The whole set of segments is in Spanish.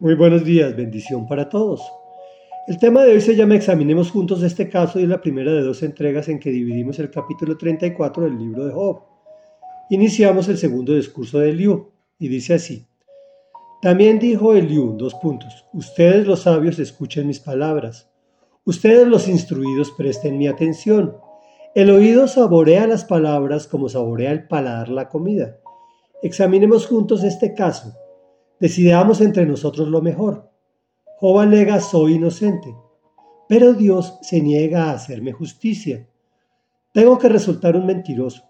Muy buenos días, bendición para todos. El tema de hoy se llama Examinemos juntos este caso y es la primera de dos entregas en que dividimos el capítulo 34 del libro de Job. Iniciamos el segundo discurso de Eliú y dice así. También dijo Eliú, dos puntos, ustedes los sabios escuchen mis palabras, ustedes los instruidos presten mi atención. El oído saborea las palabras como saborea el paladar la comida. Examinemos juntos este caso Decidamos entre nosotros lo mejor. Job alega soy inocente, pero Dios se niega a hacerme justicia. Tengo que resultar un mentiroso,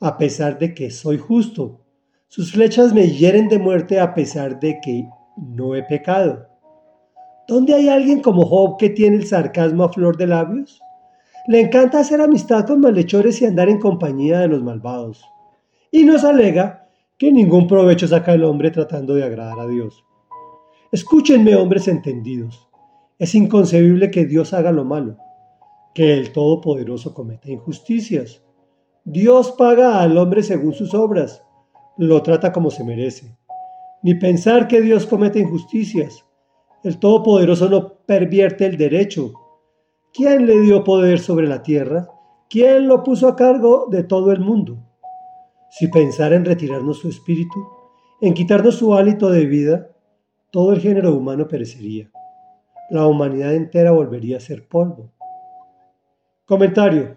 a pesar de que soy justo. Sus flechas me hieren de muerte a pesar de que no he pecado. ¿Dónde hay alguien como Job que tiene el sarcasmo a flor de labios? Le encanta hacer amistad con malhechores y andar en compañía de los malvados. Y nos alega que ningún provecho saca el hombre tratando de agradar a Dios. Escúchenme, hombres entendidos. Es inconcebible que Dios haga lo malo, que el Todopoderoso cometa injusticias. Dios paga al hombre según sus obras, lo trata como se merece. Ni pensar que Dios cometa injusticias. El Todopoderoso no pervierte el derecho. ¿Quién le dio poder sobre la tierra? ¿Quién lo puso a cargo de todo el mundo? Si pensara en retirarnos su espíritu, en quitarnos su hálito de vida, todo el género humano perecería. La humanidad entera volvería a ser polvo. Comentario.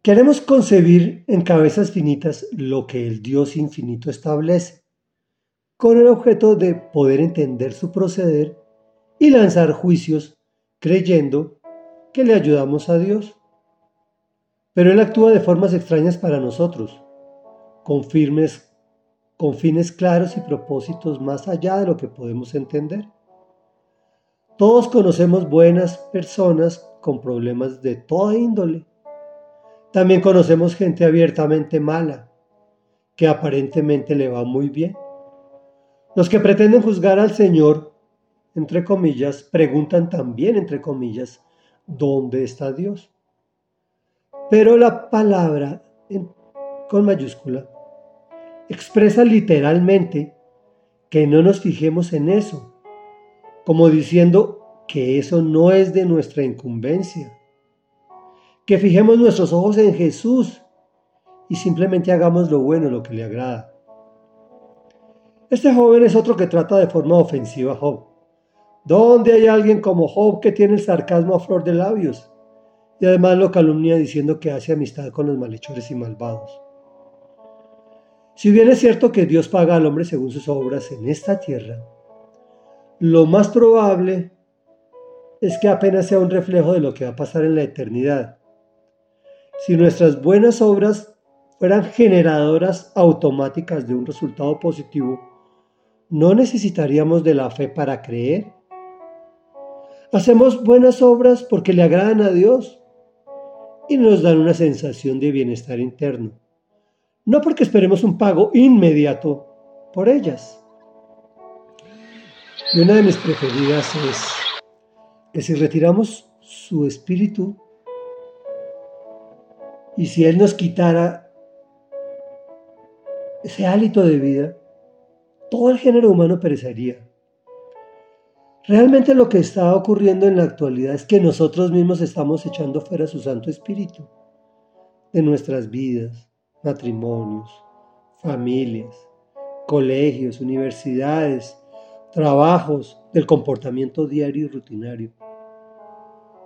Queremos concebir en cabezas finitas lo que el Dios infinito establece, con el objeto de poder entender su proceder y lanzar juicios creyendo que le ayudamos a Dios. Pero Él actúa de formas extrañas para nosotros, con, firmes, con fines claros y propósitos más allá de lo que podemos entender. Todos conocemos buenas personas con problemas de toda índole. También conocemos gente abiertamente mala, que aparentemente le va muy bien. Los que pretenden juzgar al Señor, entre comillas, preguntan también, entre comillas, ¿dónde está Dios? Pero la palabra con mayúscula expresa literalmente que no nos fijemos en eso, como diciendo que eso no es de nuestra incumbencia, que fijemos nuestros ojos en Jesús y simplemente hagamos lo bueno, lo que le agrada. Este joven es otro que trata de forma ofensiva a Job. ¿Dónde hay alguien como Job que tiene el sarcasmo a flor de labios? Y además lo calumnia diciendo que hace amistad con los malhechores y malvados. Si bien es cierto que Dios paga al hombre según sus obras en esta tierra, lo más probable es que apenas sea un reflejo de lo que va a pasar en la eternidad. Si nuestras buenas obras fueran generadoras automáticas de un resultado positivo, no necesitaríamos de la fe para creer. Hacemos buenas obras porque le agradan a Dios y nos dan una sensación de bienestar interno. No porque esperemos un pago inmediato por ellas. Y una de mis preferidas es que si retiramos su espíritu y si Él nos quitara ese hálito de vida, todo el género humano perecería. Realmente lo que está ocurriendo en la actualidad es que nosotros mismos estamos echando fuera su Santo Espíritu de nuestras vidas, matrimonios, familias, colegios, universidades, trabajos, del comportamiento diario y rutinario.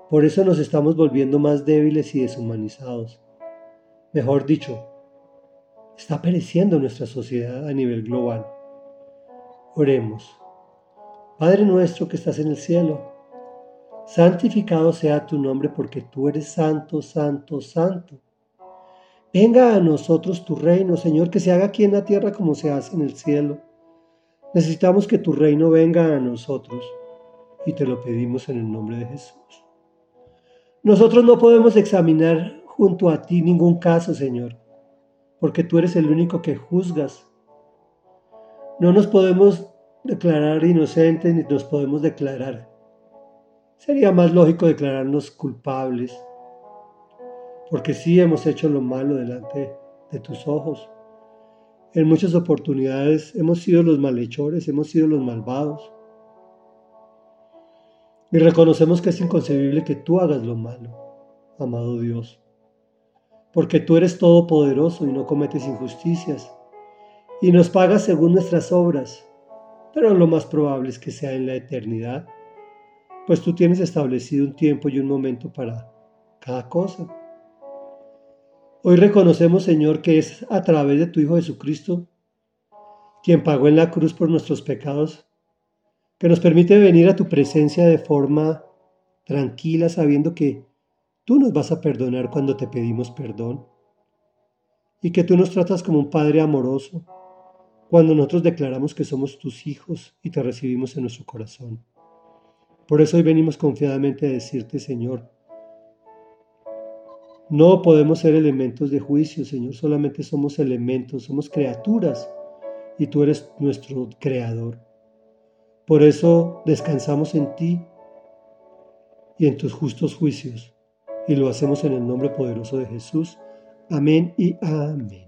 Por eso nos estamos volviendo más débiles y deshumanizados. Mejor dicho, está pereciendo nuestra sociedad a nivel global. Oremos. Padre nuestro que estás en el cielo, santificado sea tu nombre porque tú eres santo, santo, santo. Venga a nosotros tu reino, Señor, que se haga aquí en la tierra como se hace en el cielo. Necesitamos que tu reino venga a nosotros y te lo pedimos en el nombre de Jesús. Nosotros no podemos examinar junto a ti ningún caso, Señor, porque tú eres el único que juzgas. No nos podemos declarar inocentes ni nos podemos declarar. Sería más lógico declararnos culpables, porque sí hemos hecho lo malo delante de tus ojos. En muchas oportunidades hemos sido los malhechores, hemos sido los malvados. Y reconocemos que es inconcebible que tú hagas lo malo, amado Dios. Porque tú eres todopoderoso y no cometes injusticias. Y nos pagas según nuestras obras. Pero lo más probable es que sea en la eternidad. Pues tú tienes establecido un tiempo y un momento para cada cosa. Hoy reconocemos, Señor, que es a través de tu Hijo Jesucristo, quien pagó en la cruz por nuestros pecados, que nos permite venir a tu presencia de forma tranquila, sabiendo que tú nos vas a perdonar cuando te pedimos perdón, y que tú nos tratas como un Padre amoroso cuando nosotros declaramos que somos tus hijos y te recibimos en nuestro corazón. Por eso hoy venimos confiadamente a decirte, Señor, no podemos ser elementos de juicio, Señor, solamente somos elementos, somos criaturas y tú eres nuestro creador. Por eso descansamos en ti y en tus justos juicios y lo hacemos en el nombre poderoso de Jesús. Amén y amén.